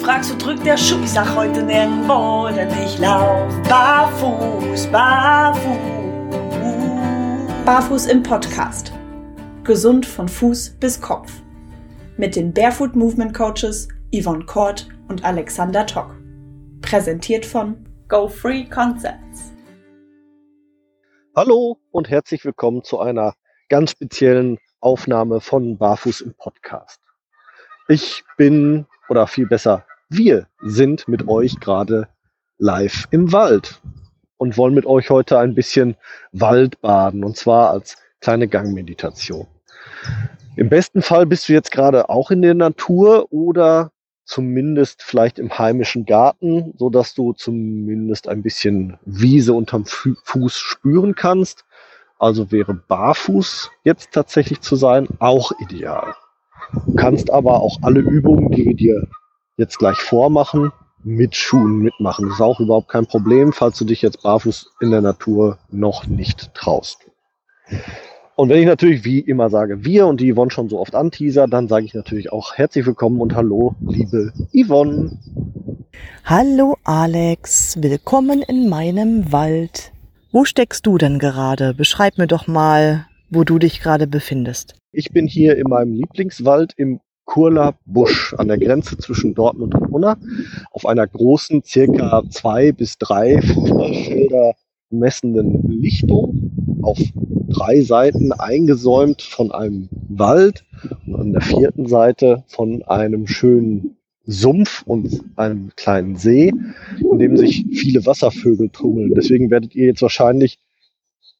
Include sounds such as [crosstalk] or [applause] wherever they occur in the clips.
fragst, wo drückt der Schuh? Ich sag heute nirgendwo, denn ich lauf barfuß, barfuß. Barfuß im Podcast. Gesund von Fuß bis Kopf. Mit den Barefoot Movement Coaches Yvonne Kort und Alexander Tock. Präsentiert von Go Free Concepts. Hallo und herzlich willkommen zu einer ganz speziellen Aufnahme von Barfuß im Podcast. Ich bin, oder viel besser, wir sind mit euch gerade live im Wald und wollen mit euch heute ein bisschen Wald baden und zwar als kleine Gangmeditation. Im besten Fall bist du jetzt gerade auch in der Natur oder zumindest vielleicht im heimischen Garten, so dass du zumindest ein bisschen Wiese unterm Fuß spüren kannst. Also wäre barfuß jetzt tatsächlich zu sein auch ideal. Du kannst aber auch alle Übungen, die wir dir jetzt gleich vormachen, mit Schuhen mitmachen. Das ist auch überhaupt kein Problem, falls du dich jetzt barfuß in der Natur noch nicht traust. Und wenn ich natürlich wie immer sage, wir und die Yvonne schon so oft anteaser, dann sage ich natürlich auch herzlich willkommen und hallo, liebe Yvonne. Hallo Alex, willkommen in meinem Wald. Wo steckst du denn gerade? Beschreib mir doch mal, wo du dich gerade befindest. Ich bin hier in meinem Lieblingswald im Kurler Busch an der Grenze zwischen Dortmund und Unna auf einer großen, circa zwei bis drei Fußballfelder messenden Lichtung auf drei Seiten eingesäumt von einem Wald und an der vierten Seite von einem schönen Sumpf und einem kleinen See, in dem sich viele Wasservögel tummeln. Deswegen werdet ihr jetzt wahrscheinlich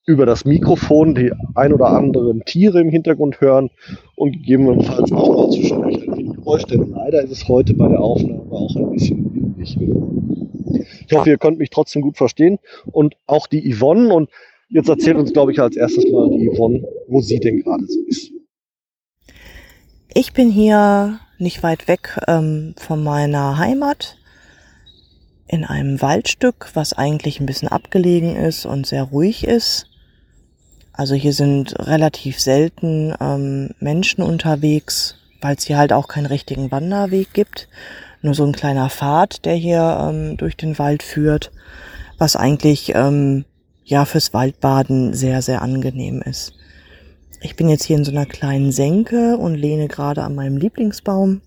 über das Mikrofon die ein oder anderen Tiere im Hintergrund hören und gegebenenfalls auch mal zwischendurch ein Geräusch, denn leider ist es heute bei der Aufnahme auch ein bisschen windig. Ich hoffe, ihr könnt mich trotzdem gut verstehen und auch die Yvonne und jetzt erzählt uns, glaube ich, als erstes mal die Yvonne, wo sie denn gerade so ist. Ich bin hier nicht weit weg ähm, von meiner Heimat in einem Waldstück, was eigentlich ein bisschen abgelegen ist und sehr ruhig ist. Also hier sind relativ selten ähm, Menschen unterwegs, weil es hier halt auch keinen richtigen Wanderweg gibt. Nur so ein kleiner Pfad, der hier ähm, durch den Wald führt, was eigentlich ähm, ja fürs Waldbaden sehr, sehr angenehm ist. Ich bin jetzt hier in so einer kleinen Senke und lehne gerade an meinem Lieblingsbaum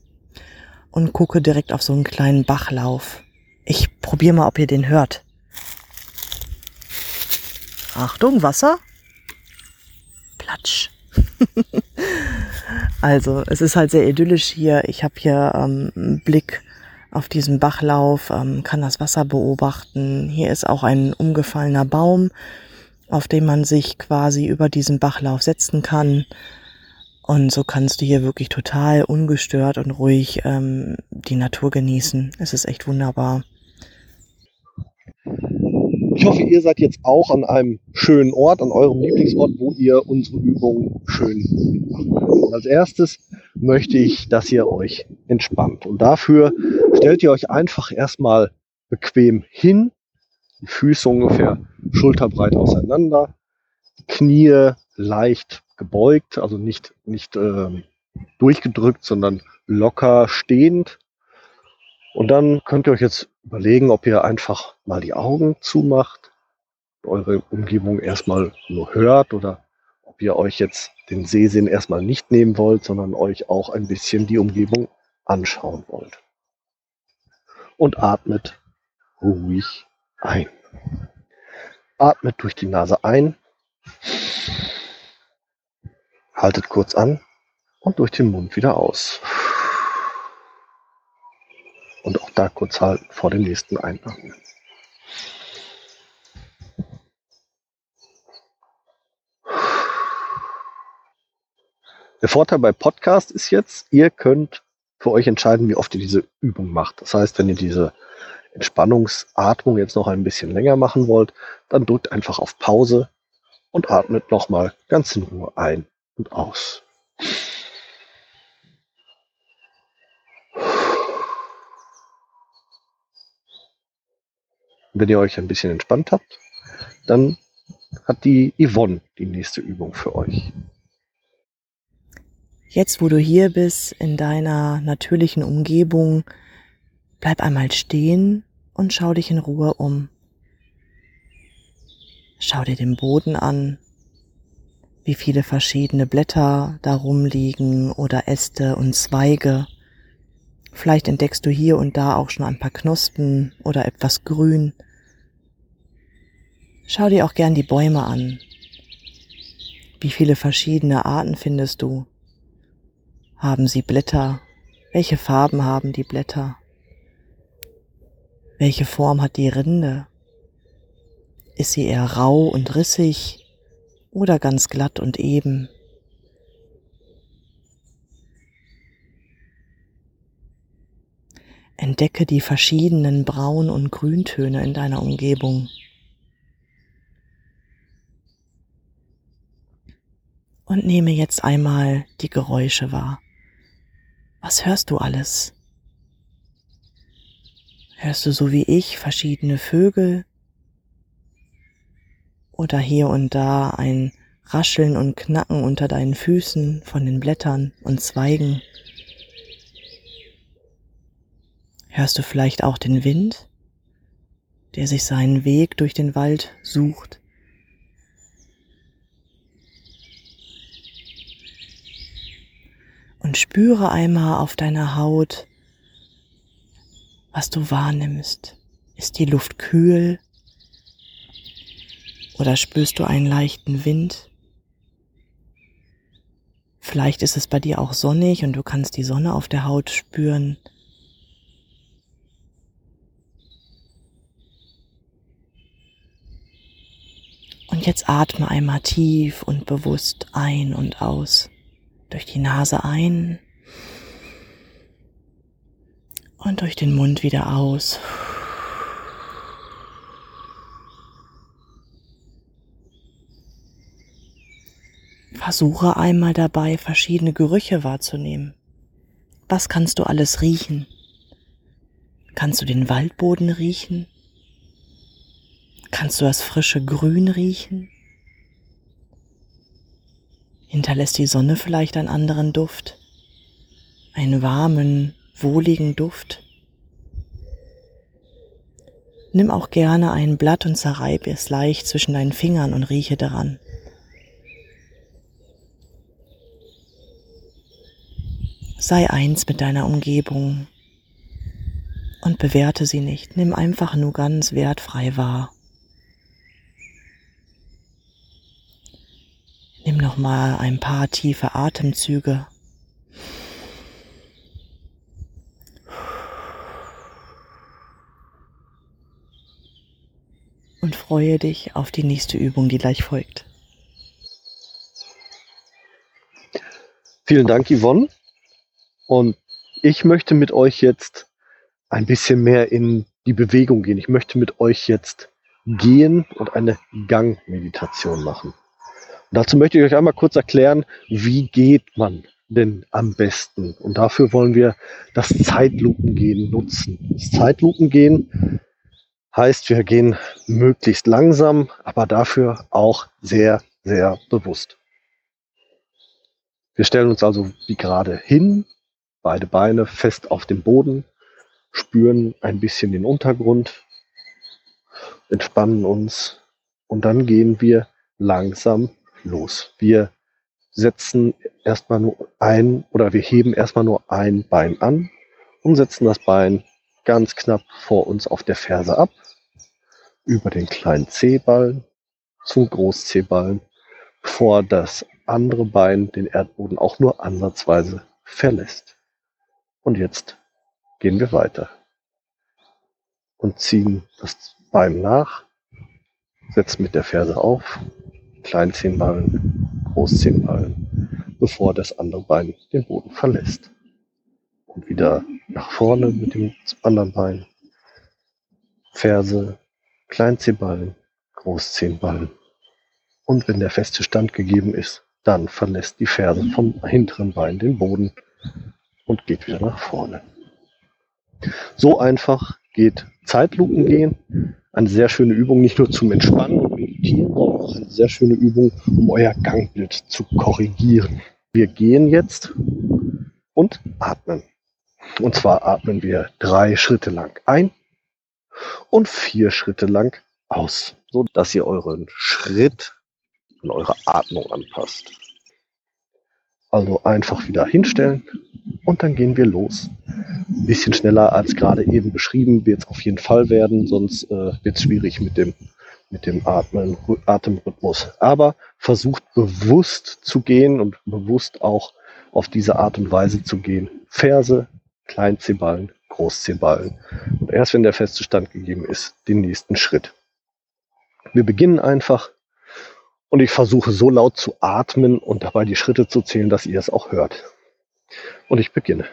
und gucke direkt auf so einen kleinen Bachlauf. Ich probiere mal, ob ihr den hört. Achtung, Wasser. Platsch. [laughs] also, es ist halt sehr idyllisch hier. Ich habe hier ähm, einen Blick auf diesen Bachlauf, ähm, kann das Wasser beobachten. Hier ist auch ein umgefallener Baum, auf dem man sich quasi über diesen Bachlauf setzen kann. Und so kannst du hier wirklich total ungestört und ruhig ähm, die Natur genießen. Es ist echt wunderbar. Ich hoffe, ihr seid jetzt auch an einem schönen Ort, an eurem Lieblingsort, wo ihr unsere Übung schön mitmachen könnt. Als erstes möchte ich, dass ihr euch entspannt. Und dafür stellt ihr euch einfach erstmal bequem hin, die Füße ungefähr schulterbreit auseinander, Knie leicht gebeugt, also nicht, nicht äh, durchgedrückt, sondern locker stehend. Und dann könnt ihr euch jetzt überlegen, ob ihr einfach mal die Augen zumacht, eure Umgebung erstmal nur hört oder ob ihr euch jetzt den Sehsinn erstmal nicht nehmen wollt, sondern euch auch ein bisschen die Umgebung anschauen wollt. Und atmet ruhig ein. Atmet durch die Nase ein, haltet kurz an und durch den Mund wieder aus da kurz halten vor dem nächsten Einatmen. Der Vorteil bei Podcast ist jetzt, ihr könnt für euch entscheiden, wie oft ihr diese Übung macht. Das heißt, wenn ihr diese Entspannungsatmung jetzt noch ein bisschen länger machen wollt, dann drückt einfach auf Pause und atmet nochmal ganz in Ruhe ein und aus. Wenn ihr euch ein bisschen entspannt habt, dann hat die Yvonne die nächste Übung für euch. Jetzt, wo du hier bist, in deiner natürlichen Umgebung, Bleib einmal stehen und schau dich in Ruhe um. Schau dir den Boden an, wie viele verschiedene Blätter da rumliegen oder Äste und Zweige. Vielleicht entdeckst du hier und da auch schon ein paar Knospen oder etwas Grün. Schau dir auch gern die Bäume an. Wie viele verschiedene Arten findest du? Haben sie Blätter? Welche Farben haben die Blätter? Welche Form hat die Rinde? Ist sie eher rau und rissig oder ganz glatt und eben? Entdecke die verschiedenen Braun- und Grüntöne in deiner Umgebung. Und nehme jetzt einmal die Geräusche wahr. Was hörst du alles? Hörst du so wie ich verschiedene Vögel oder hier und da ein Rascheln und Knacken unter deinen Füßen von den Blättern und Zweigen? Hörst du vielleicht auch den Wind, der sich seinen Weg durch den Wald sucht? Und spüre einmal auf deiner Haut, was du wahrnimmst. Ist die Luft kühl oder spürst du einen leichten Wind? Vielleicht ist es bei dir auch sonnig und du kannst die Sonne auf der Haut spüren. Und jetzt atme einmal tief und bewusst ein und aus. Durch die Nase ein und durch den Mund wieder aus. Versuche einmal dabei, verschiedene Gerüche wahrzunehmen. Was kannst du alles riechen? Kannst du den Waldboden riechen? Kannst du das frische Grün riechen? Hinterlässt die Sonne vielleicht einen anderen Duft? Einen warmen, wohligen Duft? Nimm auch gerne ein Blatt und zerreib es leicht zwischen deinen Fingern und rieche daran. Sei eins mit deiner Umgebung und bewerte sie nicht. Nimm einfach nur ganz wertfrei wahr. Nimm noch mal ein paar tiefe Atemzüge. Und freue dich auf die nächste Übung, die gleich folgt. Vielen Dank, Yvonne. Und ich möchte mit euch jetzt ein bisschen mehr in die Bewegung gehen. Ich möchte mit euch jetzt gehen und eine Gangmeditation machen. Dazu möchte ich euch einmal kurz erklären, wie geht man denn am besten? Und dafür wollen wir das Zeitlupengehen nutzen. Das Zeitlupengehen heißt, wir gehen möglichst langsam, aber dafür auch sehr, sehr bewusst. Wir stellen uns also wie gerade hin, beide Beine fest auf dem Boden, spüren ein bisschen den Untergrund, entspannen uns und dann gehen wir langsam los. Wir setzen erstmal nur ein oder wir heben erstmal nur ein Bein an und setzen das Bein ganz knapp vor uns auf der Ferse ab, über den kleinen Zehballen zum Großzehballen, bevor das andere Bein den Erdboden auch nur ansatzweise verlässt. Und jetzt gehen wir weiter und ziehen das Bein nach, setzen mit der Ferse auf Kleinzehenballen, Großzehenballen, bevor das andere Bein den Boden verlässt. Und wieder nach vorne mit dem anderen Bein. Ferse, Kleinzehenballen, Großzehenballen. Und wenn der feste Stand gegeben ist, dann verlässt die Ferse vom hinteren Bein den Boden und geht wieder nach vorne. So einfach geht Zeitlupen gehen. Eine sehr schöne Übung, nicht nur zum Entspannen und Meditieren, sondern auch eine sehr schöne Übung, um euer Gangbild zu korrigieren. Wir gehen jetzt und atmen. Und zwar atmen wir drei Schritte lang ein und vier Schritte lang aus, so dass ihr euren Schritt an eure Atmung anpasst. Also einfach wieder hinstellen und dann gehen wir los. Ein bisschen schneller als gerade eben beschrieben wird es auf jeden Fall werden, sonst äh, wird es schwierig mit dem, mit dem Atmen, Atemrhythmus. Aber versucht bewusst zu gehen und bewusst auch auf diese Art und Weise zu gehen. Ferse, Kleinzehballen, Großzehballen. Und erst wenn der feste Stand gegeben ist, den nächsten Schritt. Wir beginnen einfach und ich versuche so laut zu atmen und dabei die Schritte zu zählen, dass ihr es auch hört. Und ich beginne.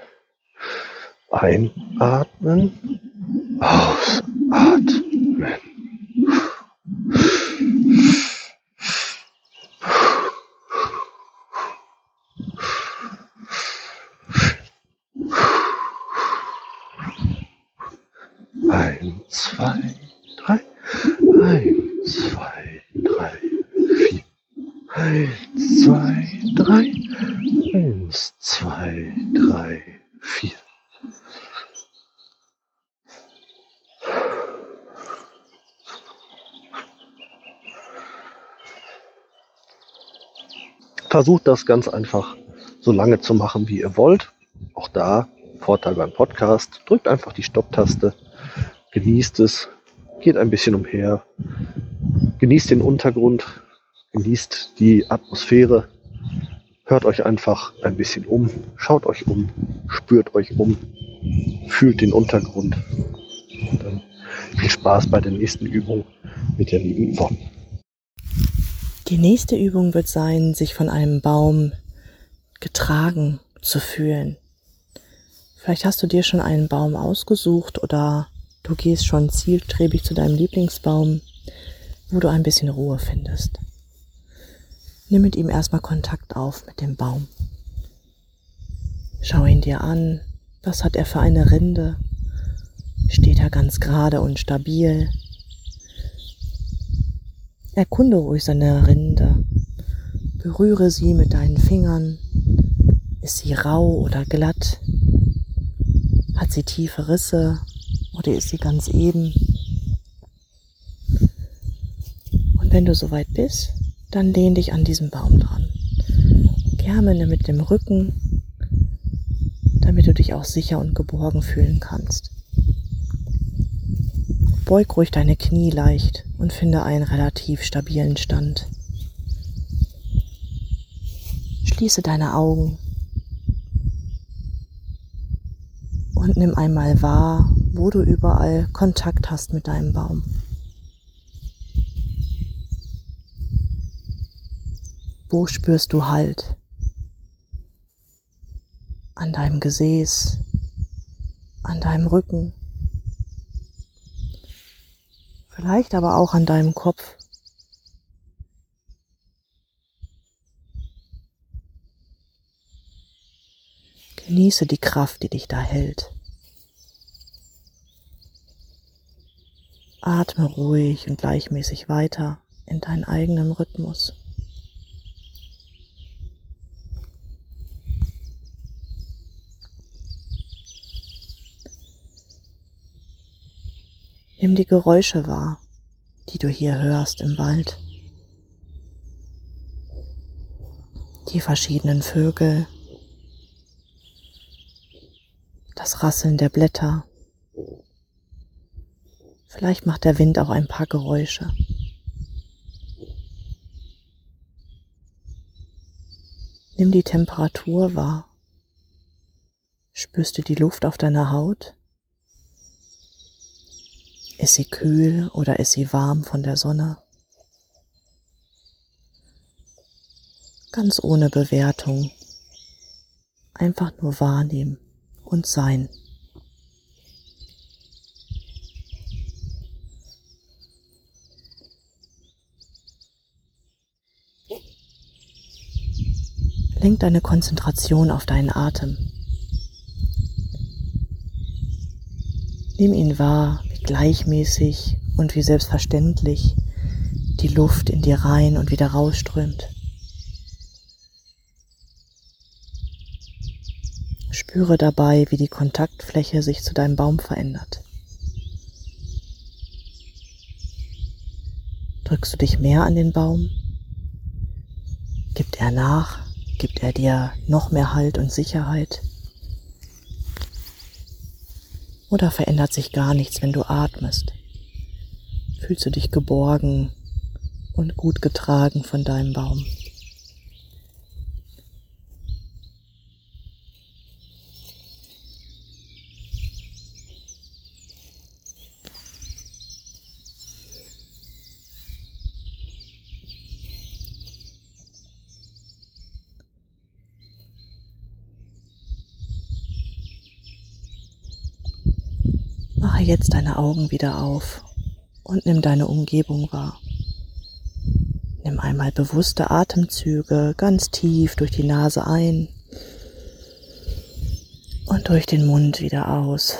Einatmen, ausatmen. Ein, zwei, drei. Ein, zwei, drei. Eins, zwei, drei. Eins, zwei, drei, vier. Versucht das ganz einfach so lange zu machen, wie ihr wollt. Auch da Vorteil beim Podcast. Drückt einfach die Stopptaste, genießt es, geht ein bisschen umher, genießt den Untergrund, genießt die Atmosphäre, hört euch einfach ein bisschen um, schaut euch um, spürt euch um, fühlt den Untergrund. Und dann viel Spaß bei der nächsten Übung mit der lieben Yvonne. Die nächste Übung wird sein, sich von einem Baum getragen zu fühlen. Vielleicht hast du dir schon einen Baum ausgesucht oder du gehst schon zielstrebig zu deinem Lieblingsbaum, wo du ein bisschen Ruhe findest. Nimm mit ihm erstmal Kontakt auf mit dem Baum. Schau ihn dir an. Was hat er für eine Rinde? Steht er ganz gerade und stabil? Erkunde ruhig seine Rinde. Berühre sie mit deinen Fingern. Ist sie rau oder glatt? Hat sie tiefe Risse oder ist sie ganz eben? Und wenn du soweit bist, dann lehn dich an diesem Baum dran. Gerne mit dem Rücken, damit du dich auch sicher und geborgen fühlen kannst. Beug ruhig deine Knie leicht und finde einen relativ stabilen Stand. Schließe deine Augen und nimm einmal wahr, wo du überall Kontakt hast mit deinem Baum. Wo spürst du Halt? An deinem Gesäß, an deinem Rücken, vielleicht aber auch an deinem Kopf. Genieße die Kraft, die dich da hält. Atme ruhig und gleichmäßig weiter in deinen eigenen Rhythmus. Nimm die Geräusche wahr, die du hier hörst im Wald. Die verschiedenen Vögel, das Rasseln der Blätter. Vielleicht macht der Wind auch ein paar Geräusche. Nimm die Temperatur wahr. Spürst du die Luft auf deiner Haut? Ist sie kühl oder ist sie warm von der Sonne? Ganz ohne Bewertung. Einfach nur wahrnehmen und sein. Lenk deine Konzentration auf deinen Atem. Nimm ihn wahr, gleichmäßig und wie selbstverständlich die Luft in dir rein und wieder rausströmt. Spüre dabei, wie die Kontaktfläche sich zu deinem Baum verändert. Drückst du dich mehr an den Baum? Gibt er nach? Gibt er dir noch mehr Halt und Sicherheit? Oder verändert sich gar nichts, wenn du atmest? Fühlst du dich geborgen und gut getragen von deinem Baum? Mache jetzt deine Augen wieder auf und nimm deine Umgebung wahr. Nimm einmal bewusste Atemzüge ganz tief durch die Nase ein und durch den Mund wieder aus.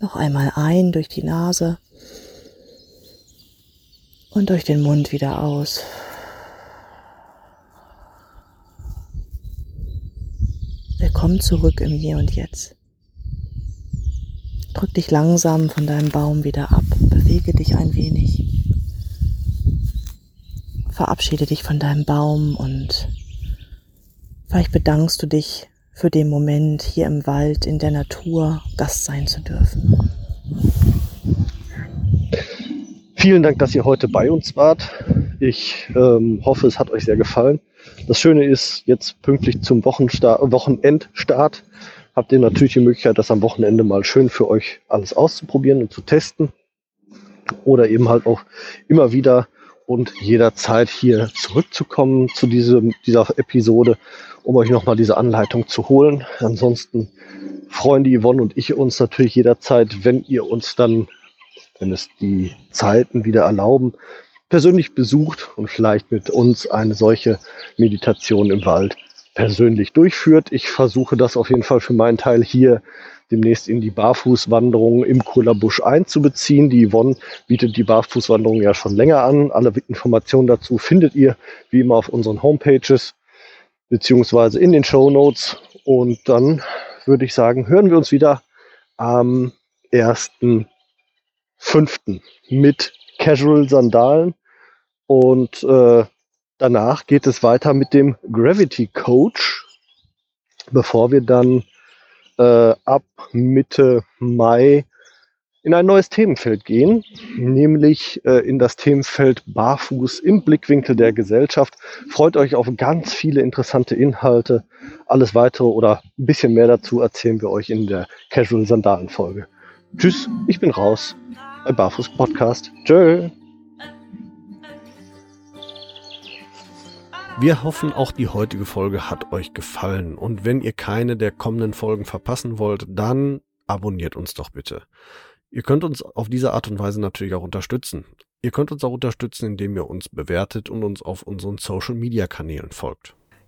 Noch einmal ein durch die Nase und durch den Mund wieder aus. Willkommen zurück im Hier und Jetzt. Drück dich langsam von deinem Baum wieder ab, bewege dich ein wenig. Verabschiede dich von deinem Baum und vielleicht bedankst du dich für den Moment hier im Wald, in der Natur Gast sein zu dürfen. Vielen Dank, dass ihr heute bei uns wart. Ich ähm, hoffe, es hat euch sehr gefallen. Das Schöne ist, jetzt pünktlich zum Wochenendstart habt ihr natürlich die Möglichkeit, das am Wochenende mal schön für euch alles auszuprobieren und zu testen. Oder eben halt auch immer wieder und jederzeit hier zurückzukommen zu diesem, dieser Episode, um euch nochmal diese Anleitung zu holen. Ansonsten freuen die Yvonne und ich uns natürlich jederzeit, wenn ihr uns dann, wenn es die Zeiten wieder erlauben, persönlich besucht und vielleicht mit uns eine solche Meditation im Wald persönlich durchführt. Ich versuche das auf jeden Fall für meinen Teil hier demnächst in die Barfußwanderung im Kullerbusch einzubeziehen. Die Yvonne bietet die Barfußwanderung ja schon länger an. Alle Informationen dazu findet ihr wie immer auf unseren Homepages beziehungsweise in den Show Notes. Und dann würde ich sagen, hören wir uns wieder am 1.5. mit Casual Sandalen. Und äh, danach geht es weiter mit dem Gravity Coach, bevor wir dann äh, ab Mitte Mai in ein neues Themenfeld gehen, nämlich äh, in das Themenfeld Barfuß im Blickwinkel der Gesellschaft. Freut euch auf ganz viele interessante Inhalte. Alles weitere oder ein bisschen mehr dazu erzählen wir euch in der Casual Sandalen Folge. Tschüss, ich bin raus. Ein Barfuß Podcast. Tschö. Wir hoffen, auch die heutige Folge hat euch gefallen. Und wenn ihr keine der kommenden Folgen verpassen wollt, dann abonniert uns doch bitte. Ihr könnt uns auf diese Art und Weise natürlich auch unterstützen. Ihr könnt uns auch unterstützen, indem ihr uns bewertet und uns auf unseren Social-Media-Kanälen folgt.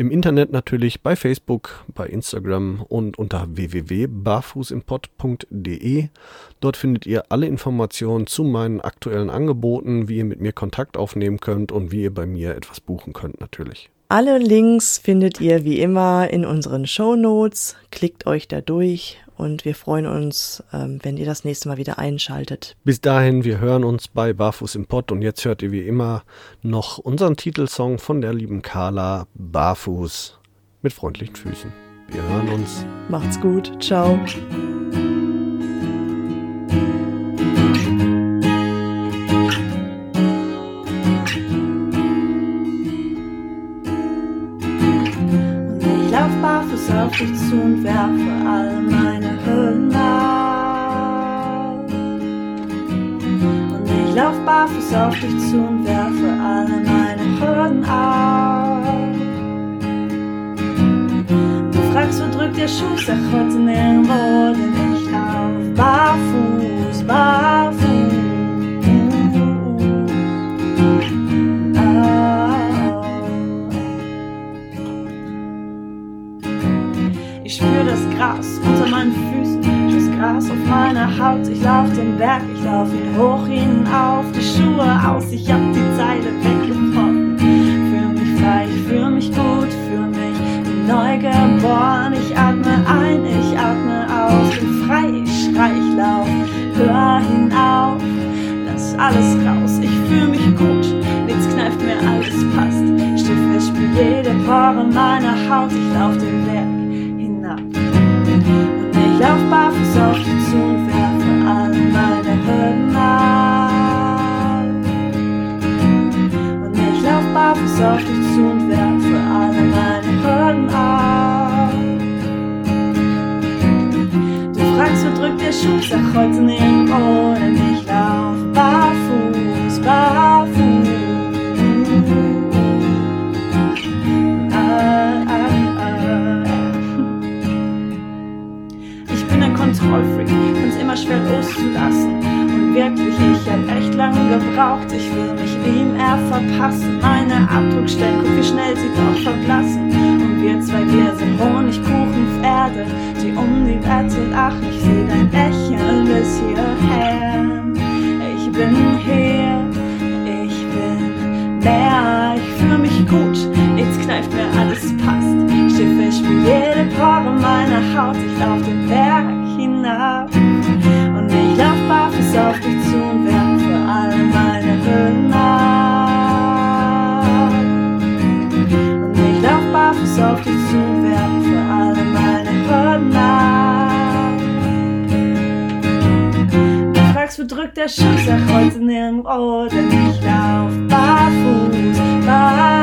Im Internet natürlich bei Facebook, bei Instagram und unter www.barfußimpod.de. Dort findet ihr alle Informationen zu meinen aktuellen Angeboten, wie ihr mit mir Kontakt aufnehmen könnt und wie ihr bei mir etwas buchen könnt natürlich. Alle Links findet ihr wie immer in unseren Show Notes. Klickt euch da durch und wir freuen uns, ähm, wenn ihr das nächste Mal wieder einschaltet. Bis dahin, wir hören uns bei Barfuß im Pott und jetzt hört ihr wie immer noch unseren Titelsong von der lieben Carla Barfuß mit freundlichen Füßen. Wir hören uns. Macht's gut. Ciao. auf dich zu und werfe lauf barfuß auf dich zu und werfe alle meine Hürden ab. Du fragst, wo drück drückt der Schuh, sag heute nirgendwo, denn ich lauf barfuß, barfuß. Berg, ich lauf ihn hoch hinauf, die Schuhe aus, ich hab die Zeile weggeworfen. Fühl mich frei, ich fühl mich gut, fühl mich neu geboren. Ich atme ein, ich atme aus, bin frei, ich schrei, ich lauf, hör hinauf, lass alles raus. Ich fühl mich gut, nichts kneift mir, alles passt. Steh fest, spür jede Pore meiner Haut, ich lauf den Berg hinab. Und ich lauf barfuß auf dich wo drückt der Schuh, sag heute nirgendwo, denn ich lauf barfuß, barfuß. Ah, ah, ah. Ich bin ein Kontrollfreak, find's immer schwer loszulassen. Und wirklich, ich hab echt lange gebraucht. Ich will mich ihm eher verpassen. Meine Abdruckstellen, guck wie schnell sie doch verblassen. Wir zwei, wir sind Honigkuchenpferde, die um die Wette lachen. Ich seh dein Lächeln bis hierher. Ich bin hier, ich bin mehr, ich fühl mich gut, nichts kneift mir, alles passt. Steh fest wie jede Pore meiner Haut, ich lauf den Berg hinab. Und ich lauf barfuß auf dich drückt der Schuh, sag heute nirgendwo, denn ich lauf barfuß, barfuß.